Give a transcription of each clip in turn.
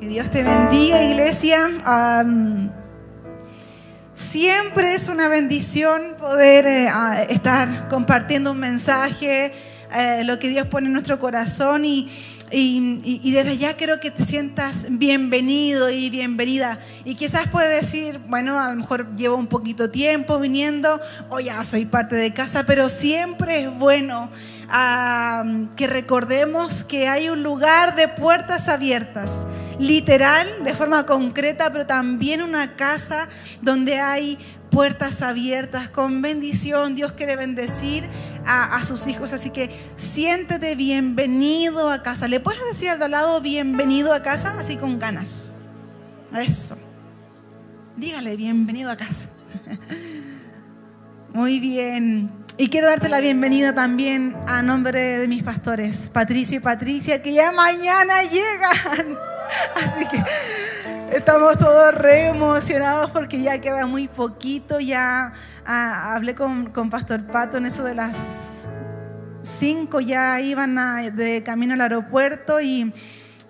Que Dios te bendiga, iglesia. Siempre es una bendición poder eh, estar compartiendo un mensaje, eh, lo que Dios pone en nuestro corazón y, y- desde ya quiero que te sientas bienvenido y bienvenida. Y quizás puedes decir, bueno, a lo mejor llevo un poquito tiempo viniendo o ya soy parte de casa, pero siempre es bueno ah, que recordemos que hay un lugar de puertas abiertas, literal, de forma concreta, pero también una casa donde hay puertas abiertas con bendición. Dios quiere bendecir a, sus hijos, así que siéntete bienvenido a casa. ¿Le puedes decir al al lado bienvenido a casa? Así con ganas. Eso. Dígale bienvenido a casa. Muy bien. Y quiero darte la bienvenida también a nombre de mis pastores, Patricio y Patricia, que ya mañana llegan. Así que estamos todos re emocionados porque ya queda muy poquito. Ya ah, hablé con, con Pastor Pato en eso de las 5, ya iban de camino al aeropuerto y...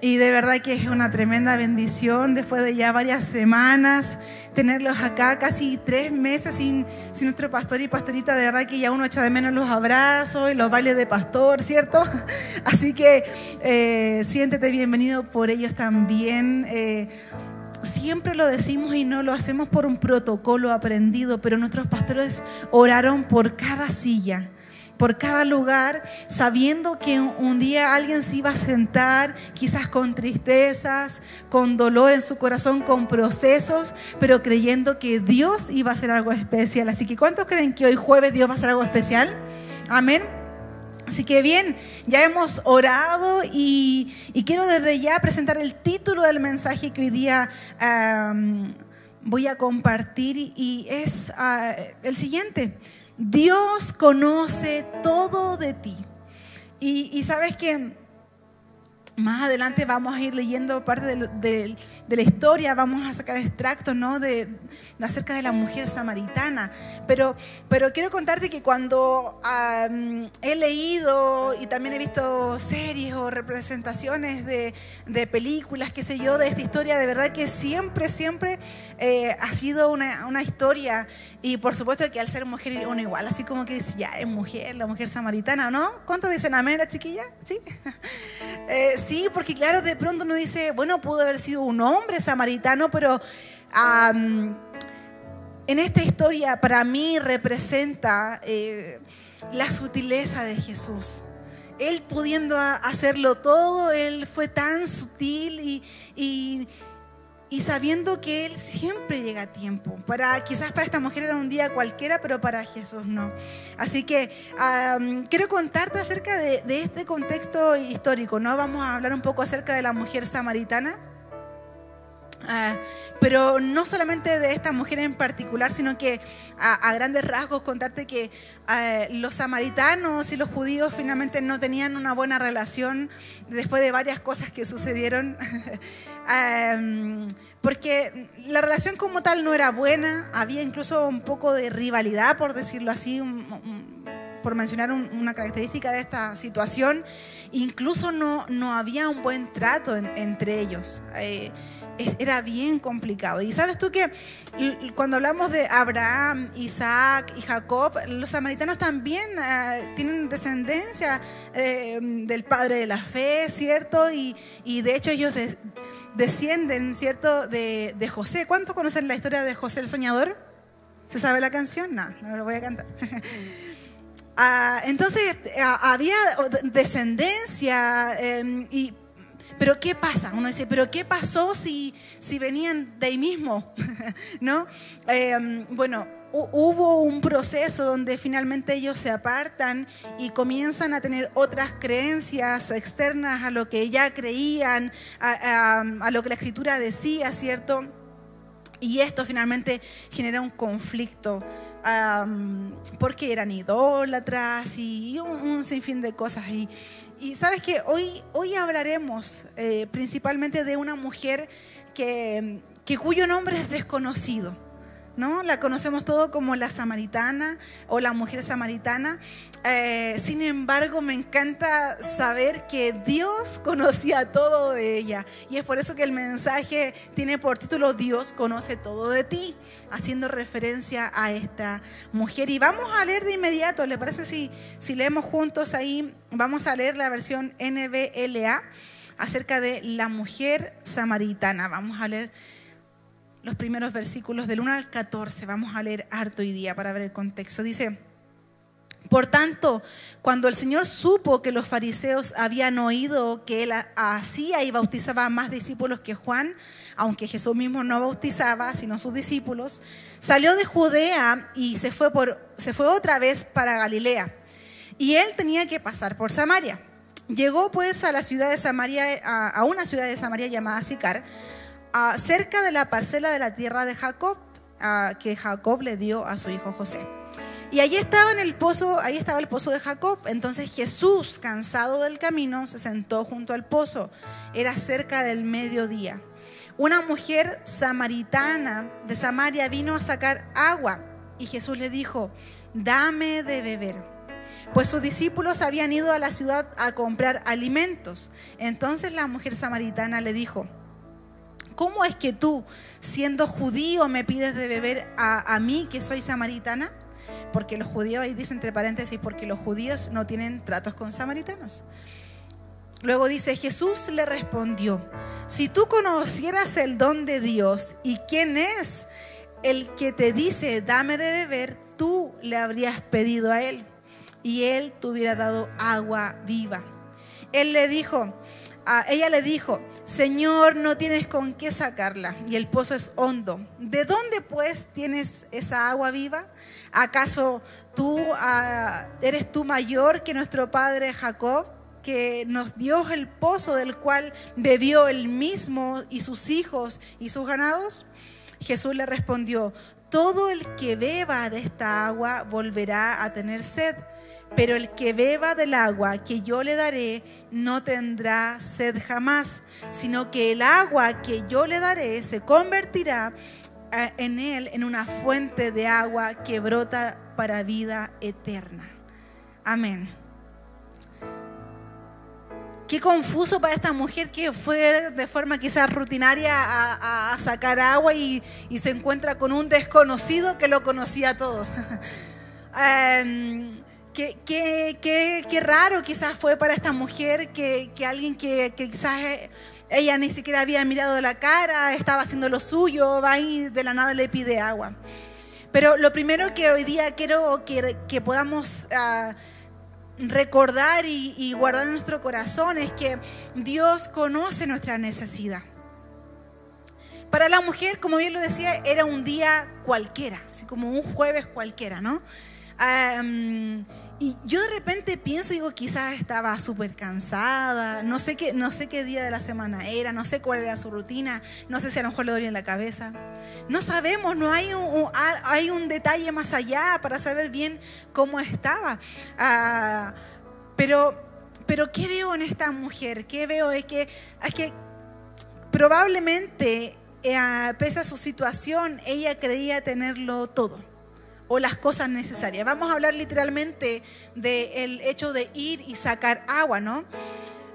Y de verdad que es una tremenda bendición después de ya varias semanas tenerlos acá, casi tres meses sin, sin nuestro pastor y pastorita. De verdad que ya uno echa de menos los abrazos y los bailes de pastor, ¿cierto? Así que eh, siéntete bienvenido por ellos también. Eh, Siempre lo decimos y no lo hacemos por un protocolo aprendido, pero nuestros pastores oraron por cada silla por cada lugar, sabiendo que un- día alguien se iba a sentar, quizás con tristezas, con dolor en su corazón, con procesos, pero creyendo que Dios iba a hacer algo especial. Así que ¿cuántos creen que hoy jueves Dios va a hacer algo especial? Amén. Así que bien, ya hemos orado y, quiero desde ya presentar el título del mensaje que hoy día voy a compartir y, y es ah, el siguiente. Dios conoce todo de ti. Y, y sabes que más adelante vamos a ir leyendo parte de, de- la historia, vamos a sacar extractos ¿no? de, acerca de la mujer samaritana. Pero, pero quiero contarte que cuando he leído y también he visto series o representaciones de, de películas, qué sé yo, de esta historia, de verdad que siempre, siempre eh, ha sido una, una historia. Y por supuesto que al ser mujer uno igual, así como que dice, ya es mujer, la mujer samaritana, ¿no? ¿Cuántos dicen amén, la chiquilla? ¿Sí? Eh, sí, porque claro, de pronto uno dice, bueno, pudo haber sido un hombre samaritano, pero en esta historia para mí representa eh, la sutileza de Jesús. Él pudiendo hacerlo todo, Él fue tan sutil y- y sabiendo que Él siempre llega a tiempo. Para, quizás para esta mujer era un día cualquiera, pero para Jesús no. Así que quiero contarte acerca de este contexto histórico. ¿no? Vamos a hablar un poco acerca de la mujer samaritana. Ah, pero no solamente de esta mujer en particular, sino que a, a grandes rasgos contarte que ah, los samaritanos y los judíos finalmente no tenían una buena relación después de varias cosas que sucedieron, porque la relación como tal no era buena, había incluso un poco de rivalidad, por decirlo así, un- un- por mencionar un- una característica de esta situación, incluso no, no había un buen trato en- entre ellos. Eh, era bien complicado. Y sabes tú que cuando hablamos de Abraham, Isaac y Jacob, los samaritanos también eh, tienen descendencia eh, del padre de la fe, ¿cierto? Y, y de hecho ellos de- descienden, ¿cierto? De, de José. ¿Cuántos conocen la historia de José el Soñador? ¿Se sabe la canción? No, no lo voy a cantar. Ah, entonces ah, había descendencia eh, y pero ¿qué pasa? Uno dice, pero ¿qué pasó si, si venían de ahí mismo? ¿No? Eh, bueno, hu- hubo un proceso donde finalmente ellos se apartan y comienzan a tener otras creencias externas a lo que ya creían, a lo que la escritura decía, ¿cierto? Y esto finalmente genera un conflicto porque eran idólatras y un, un sinfín de cosas. Y, y sabes que hoy, hoy hablaremos eh, principalmente de una mujer que, que cuyo nombre es desconocido. ¿no? La conocemos todo como la samaritana o la mujer samaritana. Eh, sin embargo, me encanta saber que Dios conocía todo de ella. Y es por eso que el mensaje tiene por título Dios conoce todo de ti, haciendo referencia a esta mujer. Y vamos a leer de inmediato, ¿le parece si, si leemos juntos ahí? Vamos a leer la versión NBLA acerca de la mujer samaritana. Vamos a leer los primeros versículos del 1 al 14. Vamos a leer harto hoy día para ver el contexto. Dice, por tanto, cuando el Señor supo que los fariseos habían oído que él hacía y bautizaba a más discípulos que Juan, aunque Jesús mismo no bautizaba, sino sus discípulos, salió de Judea y se fue, por, se fue otra vez para Galilea. Y él tenía que pasar por Samaria. Llegó pues a la ciudad de Samaria, a, una ciudad de Samaria llamada Sicar, cerca de la parcela de la tierra de Jacob, que Jacob le dio a su hijo José. Y allí estaba en el pozo, ahí estaba el pozo de Jacob. Entonces Jesús, cansado del camino, se sentó junto al pozo. Era cerca del mediodía. Una mujer samaritana de Samaria vino a sacar agua y Jesús le dijo, dame de beber. Pues sus discípulos habían ido a la ciudad a comprar alimentos. Entonces la mujer samaritana le dijo, ¿cómo es que tú, siendo judío, me pides de beber a, a mí que soy samaritana? Porque los judíos, ahí dice entre paréntesis, porque los judíos no tienen tratos con samaritanos. Luego dice, Jesús le respondió, si tú conocieras el don de Dios y quién es el que te dice, dame de beber, tú le habrías pedido a él y él te hubiera dado agua viva. Él le dijo, ella le dijo, Señor, no tienes con qué sacarla y el pozo es hondo. ¿De dónde pues tienes esa agua viva? ¿Acaso tú ah, eres tú mayor que nuestro padre Jacob, que nos dio el pozo del cual bebió él mismo y sus hijos y sus ganados? Jesús le respondió, todo el que beba de esta agua volverá a tener sed pero el que beba del agua que yo le daré no tendrá sed jamás, sino que el agua que yo le daré se convertirá eh, en él en una fuente de agua que brota para vida eterna. Amén. Qué confuso para esta mujer que fue de forma quizás rutinaria a, sacar agua y, se encuentra con un desconocido que lo conocía todo. Em, qué, raro quizás fue para esta mujer que, alguien que, quizás eh, ella ni siquiera había mirado la cara, estaba haciendo lo suyo, va y de la nada le pide agua. Pero lo primero que hoy día quiero que, podamos ah, recordar y, y guardar en nuestro corazón es que Dios conoce nuestra necesidad. Para la mujer, como bien lo decía, era un día cualquiera, así como un jueves cualquiera, ¿no? Y yo de repente pienso, digo, quizás estaba súper cansada, no sé, qué, no sé qué día de la semana era, no sé cuál era su rutina, no sé si a lo mejor le dolía en la cabeza. No sabemos, no hay un, hay un detalle más allá para saber bien cómo estaba. Ah, pero, pero, ¿qué veo en esta mujer? ¿Qué veo? Es que, es que probablemente, eh, pese a su situación, ella creía tenerlo todo o las cosas necesarias. Vamos a hablar literalmente del hecho de ir y sacar agua, ¿no?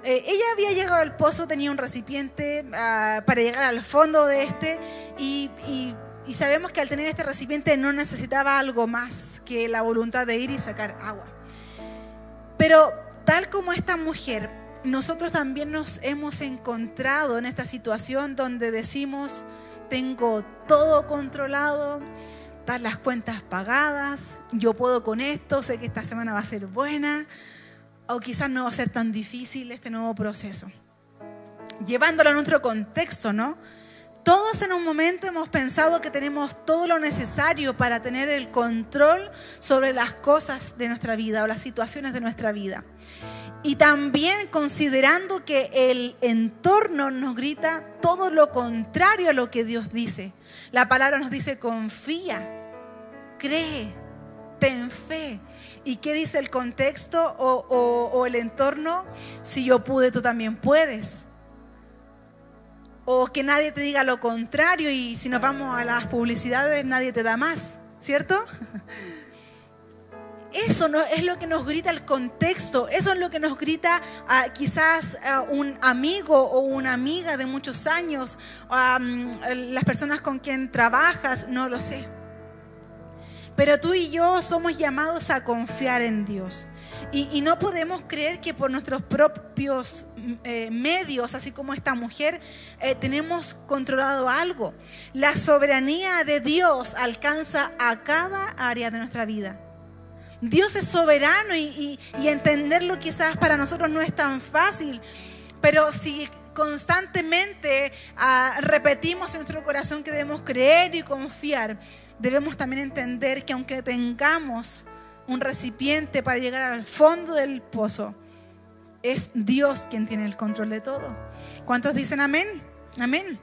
Eh, ella había llegado al pozo, tenía un recipiente ah, para llegar al fondo de este y, y sabemos que al tener este recipiente no necesitaba algo más que la voluntad de ir y sacar agua. Pero tal como esta mujer, nosotros también nos hemos encontrado en esta situación donde decimos, tengo todo controlado, están las cuentas pagadas, yo puedo con esto, sé que esta semana va a ser buena, o quizás no va a ser tan difícil este nuevo proceso. Llevándolo a nuestro contexto, ¿no? Todos en un momento hemos pensado que tenemos todo lo necesario para tener el control sobre las cosas de nuestra vida o las situaciones de nuestra vida. Y también considerando que el entorno nos grita todo lo contrario a lo que Dios dice. La palabra nos dice confía, cree, ten fe. ¿Y qué dice el contexto o, el entorno? Si yo pude, tú también puedes. o que nadie te diga lo contrario y si nos vamos a las publicidades nadie te da más, ¿cierto? Eso no, es lo que nos grita el contexto, eso es lo que nos grita ah, quizás ah, un amigo o una amiga de muchos años, las personas con quien trabajas, no lo sé. Pero tú y yo somos llamados a confiar en Dios. Y, no podemos creer que por nuestros propios eh, medios, así como esta mujer, eh, tenemos controlado algo. La soberanía de Dios alcanza a cada área de nuestra vida. Dios es soberano y, entenderlo quizás para nosotros no es tan fácil, pero si constantemente ah, repetimos en nuestro corazón que debemos creer y confiar, debemos también entender que aunque tengamos un recipiente para llegar al fondo del pozo, es Dios quien tiene el control de todo. ¿Cuántos dicen amén? Amén.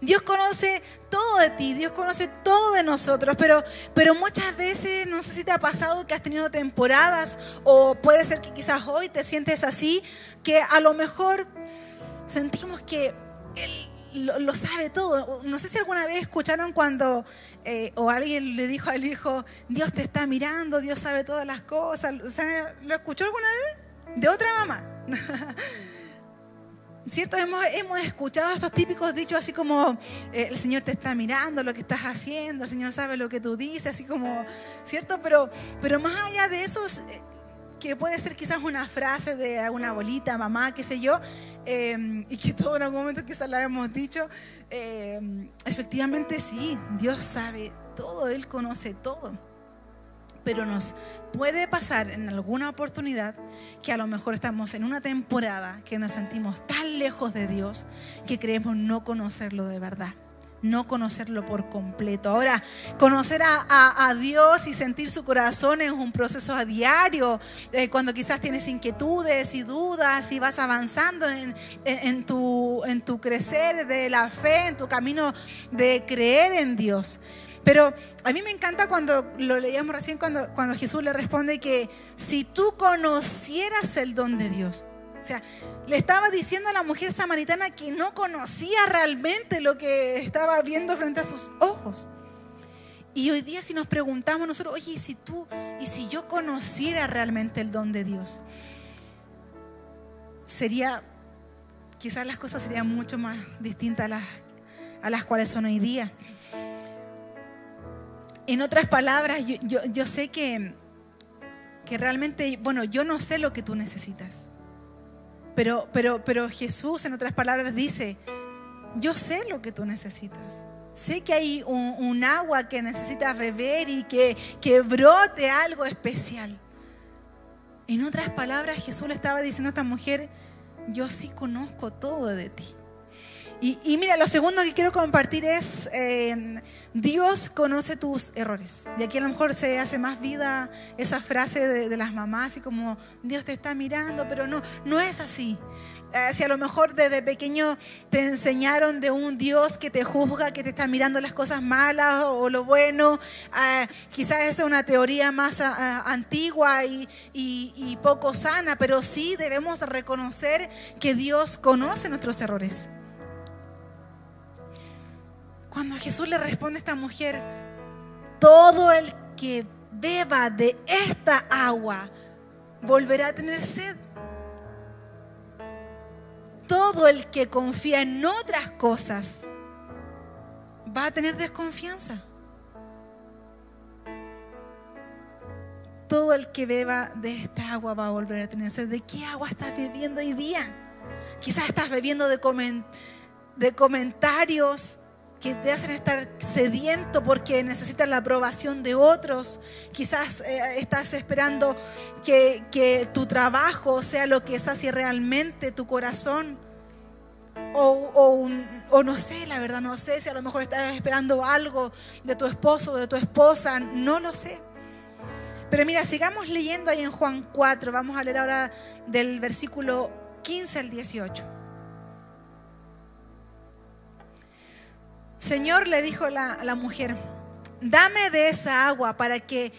Dios conoce todo de ti, Dios conoce todo de nosotros, pero, pero muchas veces, no sé si te ha pasado que has tenido temporadas o puede ser que quizás hoy te sientes así, que a lo mejor sentimos que Él lo, sabe todo. No sé si alguna vez escucharon cuando eh, o alguien le dijo al hijo, Dios te está mirando, Dios sabe todas las cosas. ¿Lo escuchó alguna vez? De otra mamá. ¿Cierto? Hemos, hemos, escuchado estos típicos dichos así como, eh, el Señor te está mirando lo que estás haciendo, el Señor sabe lo que tú dices, así como, ¿cierto? Pero, pero más allá de eso, eh, que puede ser quizás una frase de alguna abuelita, mamá, qué sé yo, eh, y que todo en algún momento quizás la hemos dicho, efectivamente sí, Dios sabe todo, Él conoce todo pero nos puede pasar en alguna oportunidad que a lo mejor estamos en una temporada que nos sentimos tan lejos de Dios que creemos no conocerlo de verdad no conocerlo por completo. Ahora, conocer a, Dios y sentir su corazón es un proceso a diario, eh, cuando quizás tienes inquietudes y dudas y vas avanzando en, tu, en tu crecer de la fe, en tu camino de creer en Dios. Pero a mí me encanta cuando lo leíamos recién, cuando, cuando Jesús le responde que si tú conocieras el don de Dios, o sea, le estaba diciendo a la mujer samaritana que no conocía realmente lo que estaba viendo frente a sus ojos. Y hoy día si nos preguntamos nosotros, oye, ¿y si tú, y si yo conociera realmente el don de Dios? Sería, quizás las cosas serían mucho más distintas a las, a las cuales son hoy día. En otras palabras, yo, sé que, que realmente, bueno, yo no sé lo que tú necesitas. Pero, pero, pero Jesús, en otras palabras, dice, yo sé lo que tú necesitas. Sé que hay un, agua que necesitas beber y que, que brote algo especial. En otras palabras, Jesús le estaba diciendo a esta mujer, yo sí conozco todo de ti. Y, mira, lo segundo que quiero compartir es, eh, Dios conoce tus errores. Y aquí a lo mejor se hace más vida esa frase de, las mamás, y como Dios te está mirando, pero no, no es así. Eh, si a lo mejor desde pequeño te enseñaron de un Dios que te juzga, que te está mirando las cosas malas o, lo bueno, eh, quizás esa es una teoría más antigua y, y poco sana, pero sí debemos reconocer que Dios conoce nuestros errores. Cuando Jesús le responde a esta mujer, todo el que beba de esta agua volverá a tener sed. Todo el que confía en otras cosas va a tener desconfianza. Todo el que beba de esta agua va a volver a tener sed. ¿De qué agua estás bebiendo hoy día? Quizás estás bebiendo de, de comentarios que te hacen estar sediento porque necesitas la aprobación de otros. Quizás eh, estás esperando que, tu trabajo sea lo que sacie realmente tu corazón. O, o, no sé, la verdad no sé si a lo mejor estás esperando algo de tu esposo o de tu esposa, no lo sé. Pero mira, sigamos leyendo ahí en Juan 4, vamos a leer ahora del versículo 15 al 18. Señor, le dijo la, la mujer, dame de esa agua para que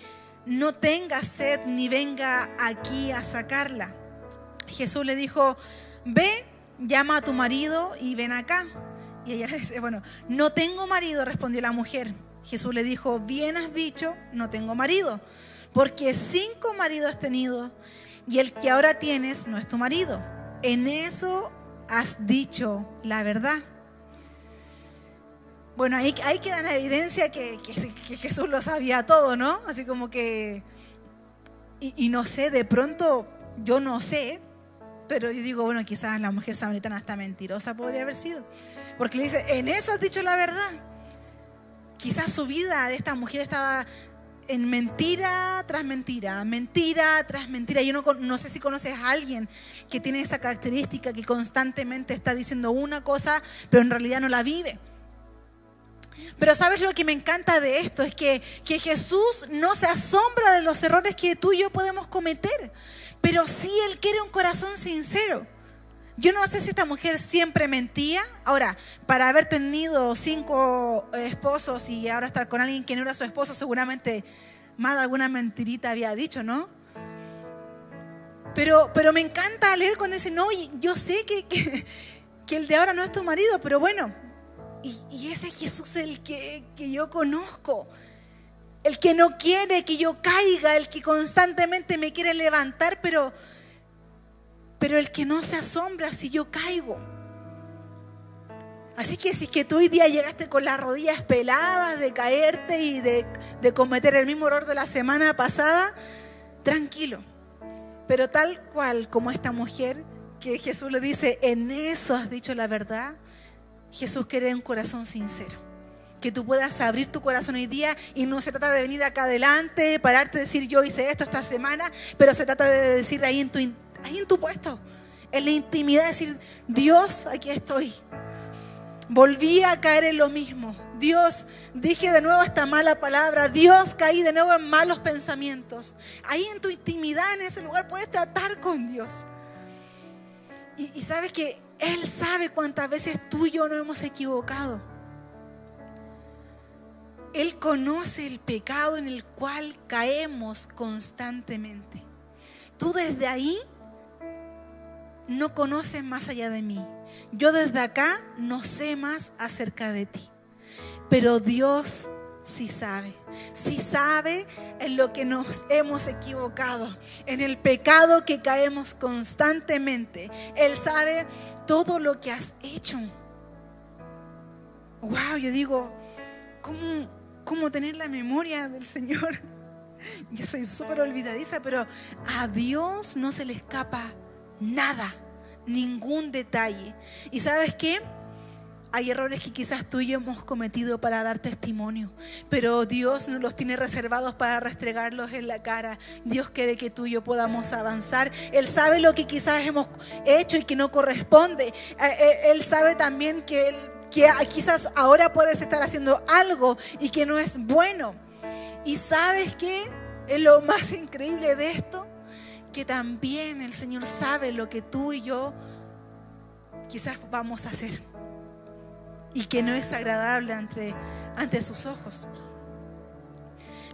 no tenga sed ni venga aquí a sacarla. Jesús le dijo, ve llama a tu marido y ven acá. Y ella dice, bueno, no tengo marido, respondió la mujer. Jesús le dijo, bien has dicho, no tengo marido, porque cinco maridos has tenido y el que ahora tienes no es tu marido. En eso has dicho la verdad. Bueno, ahí, ahí queda en evidencia que, Jesús lo sabía todo, ¿no? Así como que, y, no sé, de pronto, yo no sé, pero yo digo, bueno, quizás la mujer samaritana está mentirosa podría haber sido. Porque le dice, en eso has dicho la verdad. Quizás su vida de esta mujer estaba en mentira tras mentira, mentira tras mentira. Yo no, no, sé si conoces a alguien que tiene esa característica, que constantemente está diciendo una cosa, pero en realidad no la vive. Pero sabes lo que me encanta de esto, es que, que Jesús no se asombra de los errores que tú y yo podemos cometer, pero sí Él quiere un corazón sincero. Yo no sé si esta mujer siempre mentía. Ahora, para haber tenido cinco esposos y ahora estar con alguien que no era su esposo, seguramente más de alguna mentirita había dicho, ¿no? Pero, pero me encanta leer cuando dice, no, yo sé que, que, el de ahora no es tu marido, pero bueno, y, y ese Jesús el que, que yo conozco, el que no quiere que yo caiga, el que constantemente me quiere levantar, pero pero el que no se asombra si yo caigo. Así que si es que tú hoy día llegaste con las rodillas peladas de caerte y de, de cometer el mismo error de la semana pasada, tranquilo. Pero tal cual como esta mujer que Jesús le dice, en eso has dicho la verdad, Jesús quiere un corazón sincero. Que tú puedas abrir tu corazón hoy día y no se trata de venir acá adelante, pararte decir yo hice esto esta semana, pero se trata de decir ahí en tu ahí en tu puesto, en la intimidad, decir, Dios, aquí estoy. Volví a caer en lo mismo. Dios, dije de nuevo esta mala palabra. Dios, caí de nuevo en malos pensamientos. Ahí en tu intimidad, en ese lugar, puedes tratar con Dios. Y sabes que Él sabe cuántas veces tú y yo no hemos equivocado. Él conoce el pecado en el cual caemos constantemente. Tú desde ahí no conoces más allá de mí. Yo desde acá no sé más acerca de ti. Pero Dios sí sabe. Sí sabe en lo que nos hemos equivocado, en el pecado que caemos constantemente. Él sabe todo lo que has hecho. Wow, yo digo, ¿cómo, cómo tener la memoria del Señor? Yo soy súper olvidadiza, pero a Dios no se le escapa nada, ningún detalle. ¿Y sabes qué? Hay errores que quizás tú y yo hemos cometido para dar testimonio, pero Dios nos los tiene reservados para restregarlos en la cara. Dios quiere que tú y yo podamos avanzar. Él sabe lo que quizás hemos hecho y que no corresponde. Eh, eh, Él sabe también que, que quizás ahora puedes estar haciendo algo y que no es bueno. ¿Y sabes qué? Es lo más increíble de esto que también el Señor sabe lo que tú y yo quizás vamos a hacer y que no es agradable ante, ante sus ojos.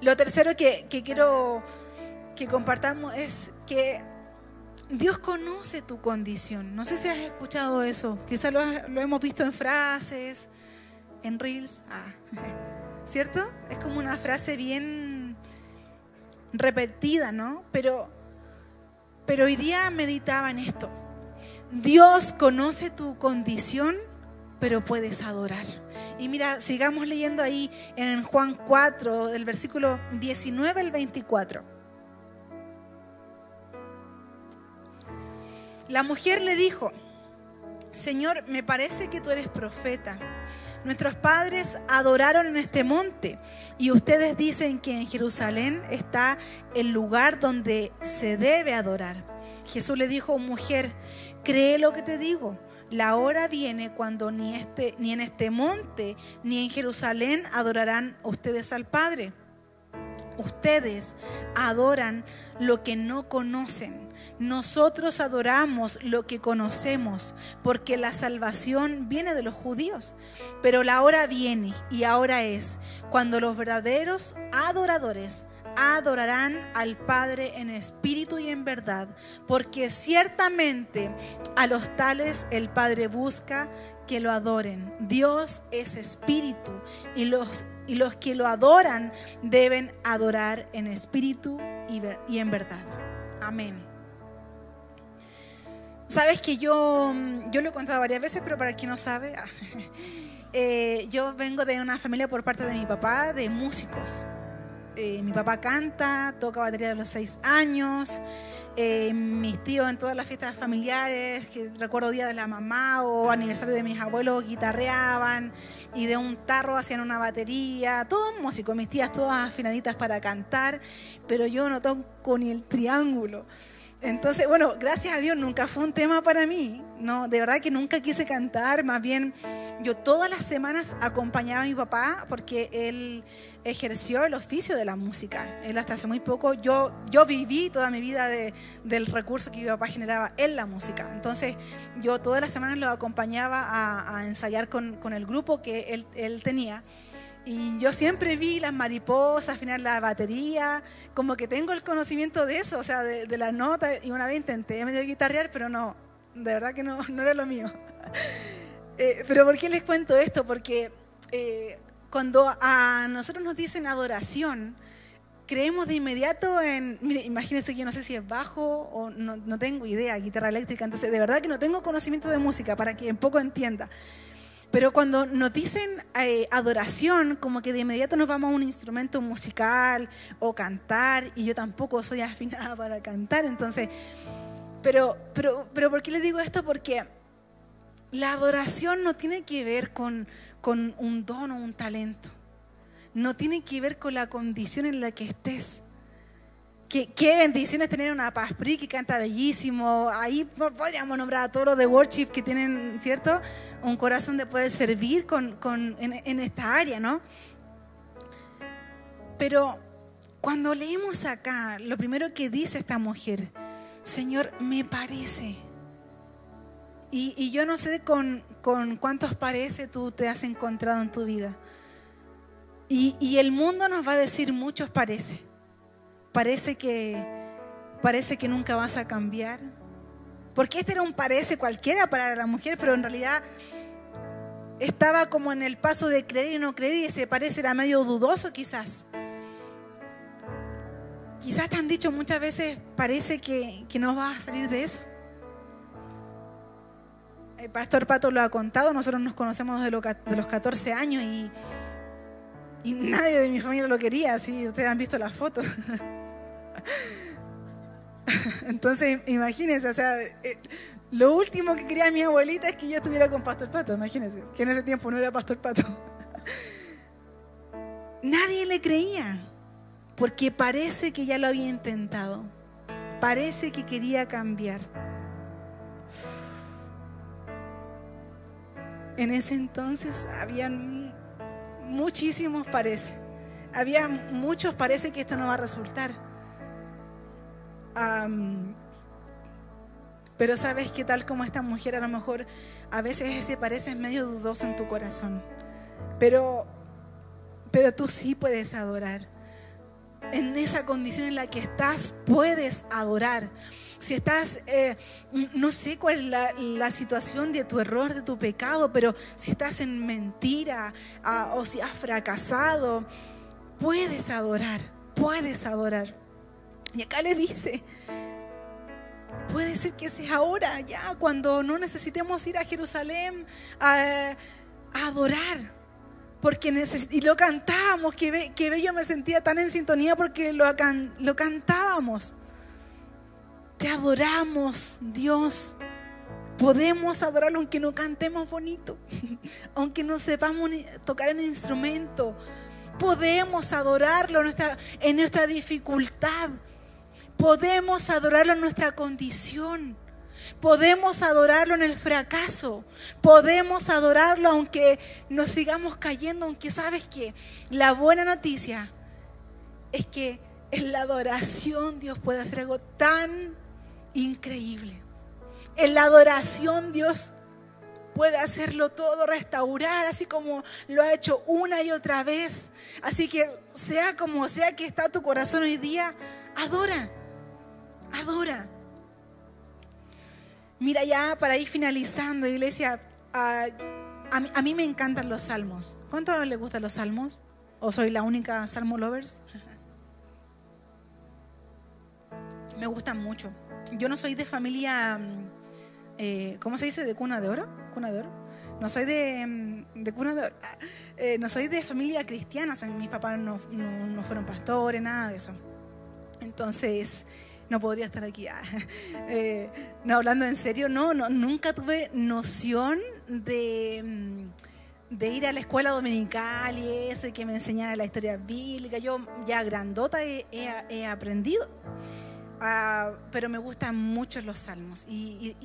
Lo tercero que, quiero que compartamos es que Dios conoce tu condición. No sé si has escuchado eso. Quizás lo, lo hemos visto en frases, en reels. Ah, ¿Cierto? Es como una frase bien repetida, ¿no? Pero pero hoy día meditaba en esto. Dios conoce tu condición, pero puedes adorar. Y mira, sigamos leyendo ahí en Juan 4, del versículo 19 al 24. La mujer le dijo, Señor, me parece que tú eres profeta. Nuestros padres adoraron en este monte y ustedes dicen que en Jerusalén está el lugar donde se debe adorar. Jesús le dijo, mujer, cree lo que te digo. La hora viene cuando ni, este, ni en este monte ni en Jerusalén adorarán ustedes al Padre. Ustedes adoran lo que no conocen nosotros adoramos lo que conocemos, porque la salvación viene de los judíos. Pero la hora viene y ahora es cuando los verdaderos adoradores adorarán al Padre en espíritu y en verdad, porque ciertamente a los tales el Padre busca que lo adoren. Dios es espíritu y los, y los que lo adoran deben adorar en espíritu y, en verdad. Amén. Sabes que yo, yo lo he contado varias veces, pero para quien no sabe, eh, yo vengo de una familia por parte de mi papá de músicos. Eh, mi papá canta, toca batería de los seis años. Eh, mis tíos en todas las fiestas familiares, que recuerdo día de la mamá o aniversario de mis abuelos, guitarreaban y de un tarro hacían una batería. Todos músicos, mis tías todas afinaditas para cantar, pero yo no toco ni el triángulo. Entonces, bueno, gracias a Dios nunca fue un tema para mí, no, de verdad que nunca quise cantar, más bien yo todas las semanas acompañaba a mi papá porque él ejerció el oficio de la música. Él hasta hace muy poco, yo, yo viví toda mi vida de, del recurso que mi papá generaba en la música. Entonces yo todas las semanas lo acompañaba a, a ensayar con, con, el grupo que él, él tenía. Y yo siempre vi las mariposas, afinar la batería, como que tengo el conocimiento de eso, o sea, de, de las notas. Y una vez intenté medio guitarrear, pero no, de verdad que no, no era lo mío. Eh, pero ¿por qué les cuento esto? Porque eh, cuando a nosotros nos dicen adoración, creemos de inmediato en, mire, imagínense que yo no sé si es bajo o no, no tengo idea, guitarra eléctrica, entonces de verdad que no tengo conocimiento de música para que en poco entienda. Pero cuando nos dicen eh, adoración, como que de inmediato nos vamos a un instrumento musical o cantar, y yo tampoco soy afinada para cantar, entonces, pero, pero, pero ¿por qué les digo esto? Porque la adoración no tiene que ver con, con un don o un talento, no tiene que ver con la condición en la que estés. Qué, qué tener una Paspri que canta bellísimo. Ahí podríamos nombrar a todos los de worship que tienen, ¿cierto? Un corazón de poder servir con, con, en esta área, ¿no? Pero cuando leemos acá, lo primero que dice esta mujer, Señor, me parece. Y, yo no sé con, con, cuántos parece tú te has encontrado en tu vida. Y, y el mundo nos va a decir muchos parece parece que, parece que nunca vas a cambiar. Porque este era un parece cualquiera para la mujer, pero en realidad estaba como en el paso de creer y no creer y ese parece era medio dudoso quizás. Quizás te han dicho muchas veces, parece que, que no vas a salir de eso. El pastor Pato lo ha contado, nosotros nos conocemos de, los 14 años y, y nadie de mi familia lo quería, si ustedes han visto las fotos. Entonces, imagínense, o sea, eh, lo último que quería mi abuelita es que yo estuviera con Pastor Pato, imagínense, que en ese tiempo no era Pastor Pato. Nadie le creía, porque parece que ya lo había intentado, parece que quería cambiar. En ese entonces habían muchísimos parece, había muchos parece que esto no va a resultar. Pero sabes que tal como esta mujer, a lo mejor a veces ese parece medio dudoso en tu corazón. Pero, pero tú sí puedes adorar. En esa condición en la que estás, puedes adorar. Si estás, eh, no sé cuál es la, situación de tu error, de tu pecado, pero si estás en mentira uh, o si has fracasado, puedes adorar, puedes adorar. Y acá le dice, puede ser que sea ahora, ya, cuando no necesitemos ir a Jerusalén a, a adorar. Porque y lo cantábamos, que, que bello me sentía tan en sintonía porque lo, lo cantábamos. Te adoramos, Dios. Podemos adorarlo aunque no cantemos bonito, aunque no sepamos tocar el instrumento. Podemos adorarlo en nuestra dificultad Podemos adorarlo en nuestra condición. Podemos adorarlo en el fracaso. Podemos adorarlo aunque nos sigamos cayendo, aunque sabes que la buena noticia es que en la adoración Dios puede hacer algo tan increíble. En la adoración Dios puede hacerlo todo, restaurar, así como lo ha hecho una y otra vez. Así que sea como sea que está tu corazón hoy día, adora, adora. Mira ya para ir finalizando, iglesia, a, mí, me encantan los salmos. ¿Cuánto les gustan los salmos? ¿O soy la única salmo lovers? Me gustan mucho. Yo no soy de familia, mm, eh, ¿cómo se dice? ¿De cuna de oro? ¿Cuna de oro? No soy de, mm, de cuna de oro. Eh, no soy de familia cristiana. mis papás no, no, fueron pastores, nada de eso. Entonces, no podría estar aquí. Eh, no, hablando en serio, no, no, nunca tuve noción de, mm, de ir a la escuela dominical y eso, y que me enseñara la historia bíblica. Yo ya grandota he aprendido. Ah, pero me gustan mucho los salmos y,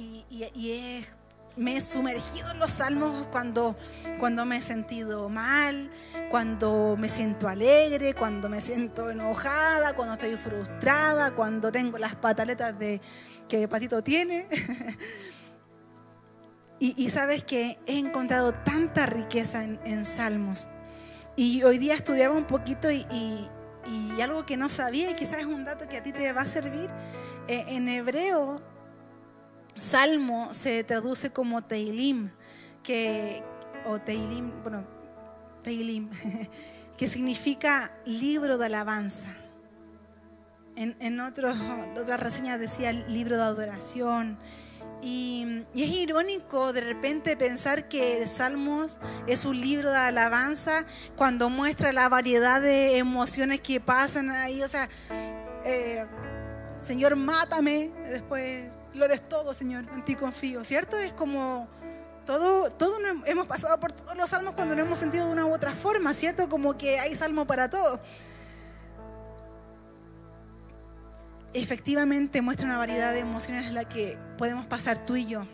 me he sumergido en los salmos cuando, cuando me he sentido mal, cuando me siento alegre, cuando me siento enojada, cuando estoy frustrada, cuando tengo las pataletas de, que Patito tiene. y, sabes que he encontrado tanta riqueza en, salmos. Y hoy día estudiaba un poquito y, y algo que no sabía y quizás es un dato que a ti te va a servir. Eh, en hebreo, salmo se traduce como teilim, que, o teilim, bueno, teilim, que significa libro de alabanza. En, en otras reseñas decía libro de adoración. Y, es irónico de repente pensar que Salmos es un libro de alabanza cuando muestra la variedad de emociones que pasan ahí. O sea, eh, Señor, mátame, después lo eres todo, Señor, en ti confío, ¿cierto? Es como todo, todo hemos pasado por todos los salmos cuando nos hemos sentido de una u otra forma, ¿cierto? Como que hay salmo para todo. Efectivamente muestra una variedad de emociones en la que podemos pasar tú y yo.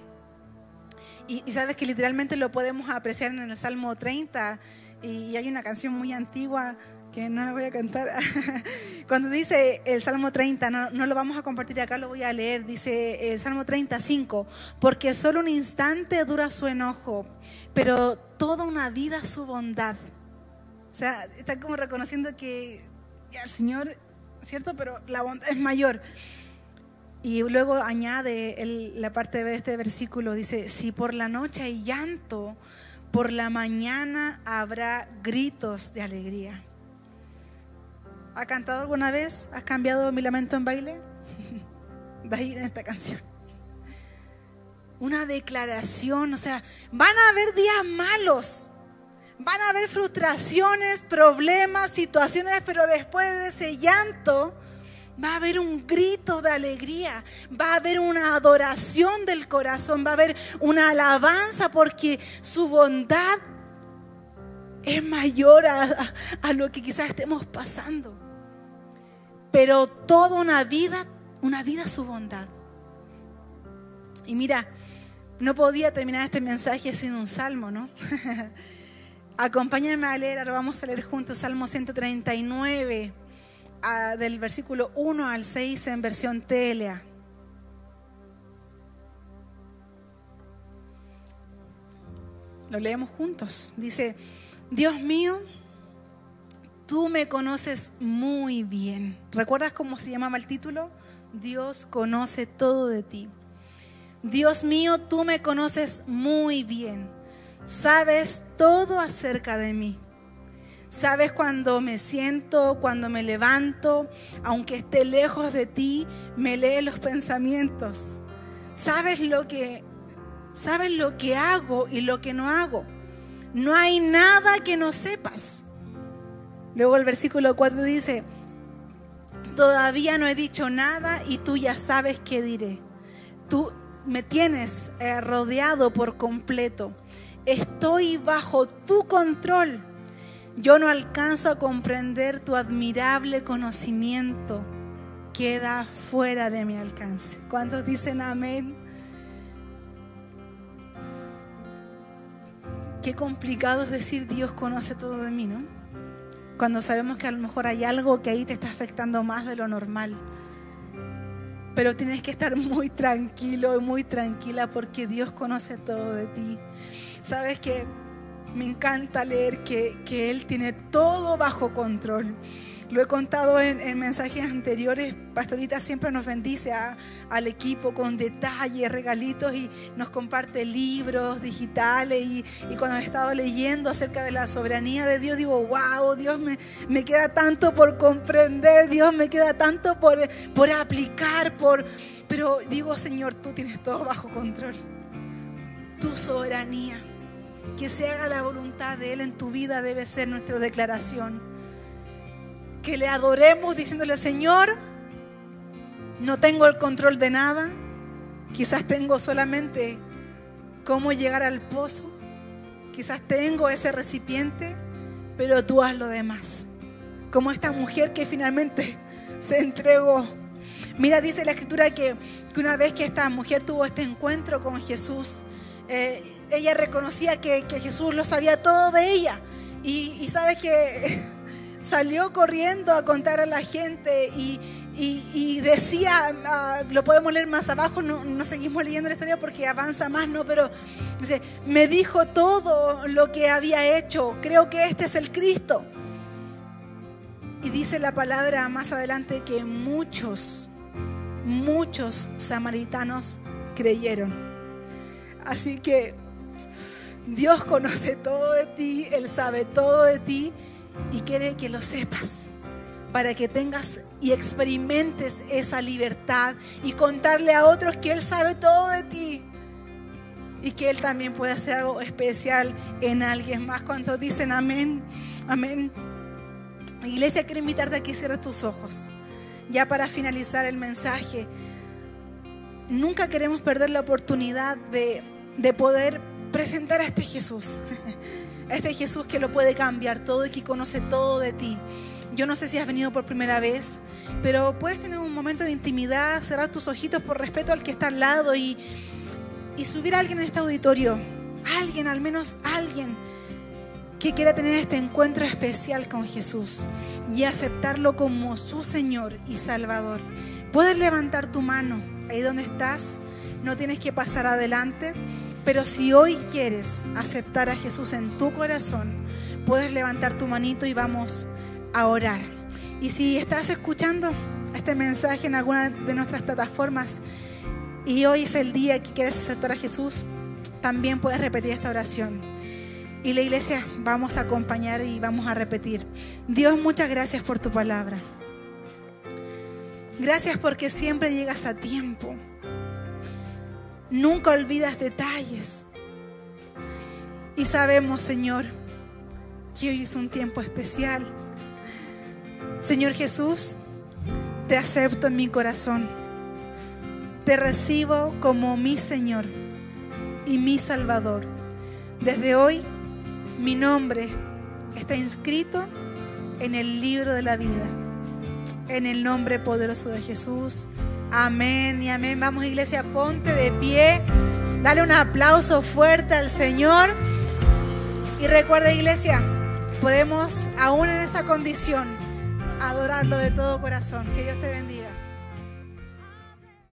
Y, sabes que literalmente lo podemos apreciar en el Salmo 30 y, hay una canción muy antigua que no la voy a cantar. Cuando dice el Salmo 30, no, no, lo vamos a compartir acá, lo voy a leer, dice el Salmo 35, porque solo un instante dura su enojo, pero toda una vida su bondad. O sea, está como reconociendo que el Señor ¿cierto? Pero la bondad es mayor. Y luego añade la parte de este versículo, dice, si por la noche hay llanto, por la mañana habrá gritos de alegría. ¿Ha cantado alguna vez? ¿Has cambiado mi lamento en baile? Va a ir en esta canción. Una declaración, o sea, van a haber días malos, Van a haber frustraciones, problemas, situaciones, pero después de ese llanto va a haber un grito de alegría, va a haber una adoración del corazón, va a haber una alabanza porque su bondad es mayor a, lo que quizás estemos pasando. Pero toda una vida, una vida su bondad. Y mira, no podía terminar este mensaje sin un salmo, ¿no? Acompáñame a leer, ahora vamos a leer juntos Salmo 139, del versículo 1 al 6 en versión Telea. Lo leemos juntos. Dice, Dios mío, tú me conoces muy bien. ¿Recuerdas cómo se llamaba el título? Dios conoce todo de ti. Dios mío, tú me conoces muy bien Sabes todo acerca de mí. Sabes cuando me siento, cuando me levanto, aunque esté lejos de ti, me lee los pensamientos. Sabes lo que sabes lo que hago y lo que no hago. No hay nada que no sepas. Luego el versículo 4 dice, todavía no he dicho nada y tú ya sabes qué diré. Tú me tienes eh, rodeado por completo estoy bajo tu control. Yo no alcanzo a comprender tu admirable conocimiento. Queda fuera de mi alcance. ¿Cuántos dicen amén? Qué complicado es decir Dios conoce todo de mí, ¿no? Cuando sabemos que a lo mejor hay algo que ahí te está afectando más de lo normal. pero tienes que estar muy tranquilo y muy tranquila porque Dios conoce todo de ti. Sabes que me encanta leer que, que Él tiene todo bajo control. Lo he contado en, mensajes anteriores. Pastorita siempre nos bendice al equipo con detalles, regalitos y nos comparte libros digitales. Y, cuando he estado leyendo acerca de la soberanía de Dios, digo, wow, Dios me, me queda tanto por comprender, Dios me queda tanto por, por aplicar, por... pero digo, Señor, tú tienes todo bajo control. Tu soberanía. Que se haga la voluntad de Él en tu vida debe ser nuestra declaración que le adoremos diciéndole, Señor, no tengo el control de nada, quizás tengo solamente cómo llegar al pozo, quizás tengo ese recipiente, pero tú haz lo demás. Como esta mujer que finalmente se entregó. Mira, dice la escritura que, una vez que esta mujer tuvo este encuentro con Jesús, eh, ella reconocía que, Jesús lo sabía todo de ella. Y, y sabes que salió corriendo a contar a la gente y, decía, ah, lo podemos leer más abajo, no, seguimos leyendo la historia porque avanza más, ¿no? Pero dice, me dijo todo lo que había hecho, creo que este es el Cristo. Y dice la palabra más adelante que muchos, muchos samaritanos creyeron. Así que Dios conoce todo de ti, Él sabe todo de ti y quiere que lo sepas para que tengas y experimentes esa libertad y contarle a otros que Él sabe todo de ti y que Él también puede hacer algo especial en alguien más. ¿Cuántos dicen amén? Amén. Iglesia, quiero invitarte a que cierres tus ojos. Ya para finalizar el mensaje, nunca queremos perder la oportunidad de, de poder presentar a este Jesús. Este Jesús que lo puede cambiar todo y que conoce todo de ti. Yo no sé si has venido por primera vez, pero puedes tener un momento de intimidad, cerrar tus ojitos por respeto al que está al lado y, y subir a alguien en este auditorio. Alguien, al menos alguien que quiera tener este encuentro especial con Jesús y aceptarlo como su Señor y Salvador. Puedes levantar tu mano ahí donde estás, no tienes que pasar adelante. Pero si hoy quieres aceptar a Jesús en tu corazón, puedes levantar tu manito y vamos a orar. Y si estás escuchando este mensaje en alguna de nuestras plataformas y hoy es el día que quieres aceptar a Jesús, también puedes repetir esta oración. Y la iglesia vamos a acompañar y vamos a repetir. Dios, muchas gracias por tu palabra. Gracias porque siempre llegas a tiempo. Nunca olvidas detalles. Y sabemos, Señor, que hoy es un tiempo especial. Señor Jesús, te acepto en mi corazón. Te recibo como mi Señor y mi Salvador. Desde hoy, mi nombre está inscrito en el libro de la vida. En el nombre poderoso de Jesús. Amén y amén. Vamos iglesia, ponte de pie. Dale un aplauso fuerte al Señor. Y recuerda iglesia, podemos aún en esa condición adorarlo de todo corazón. Que Dios te bendiga.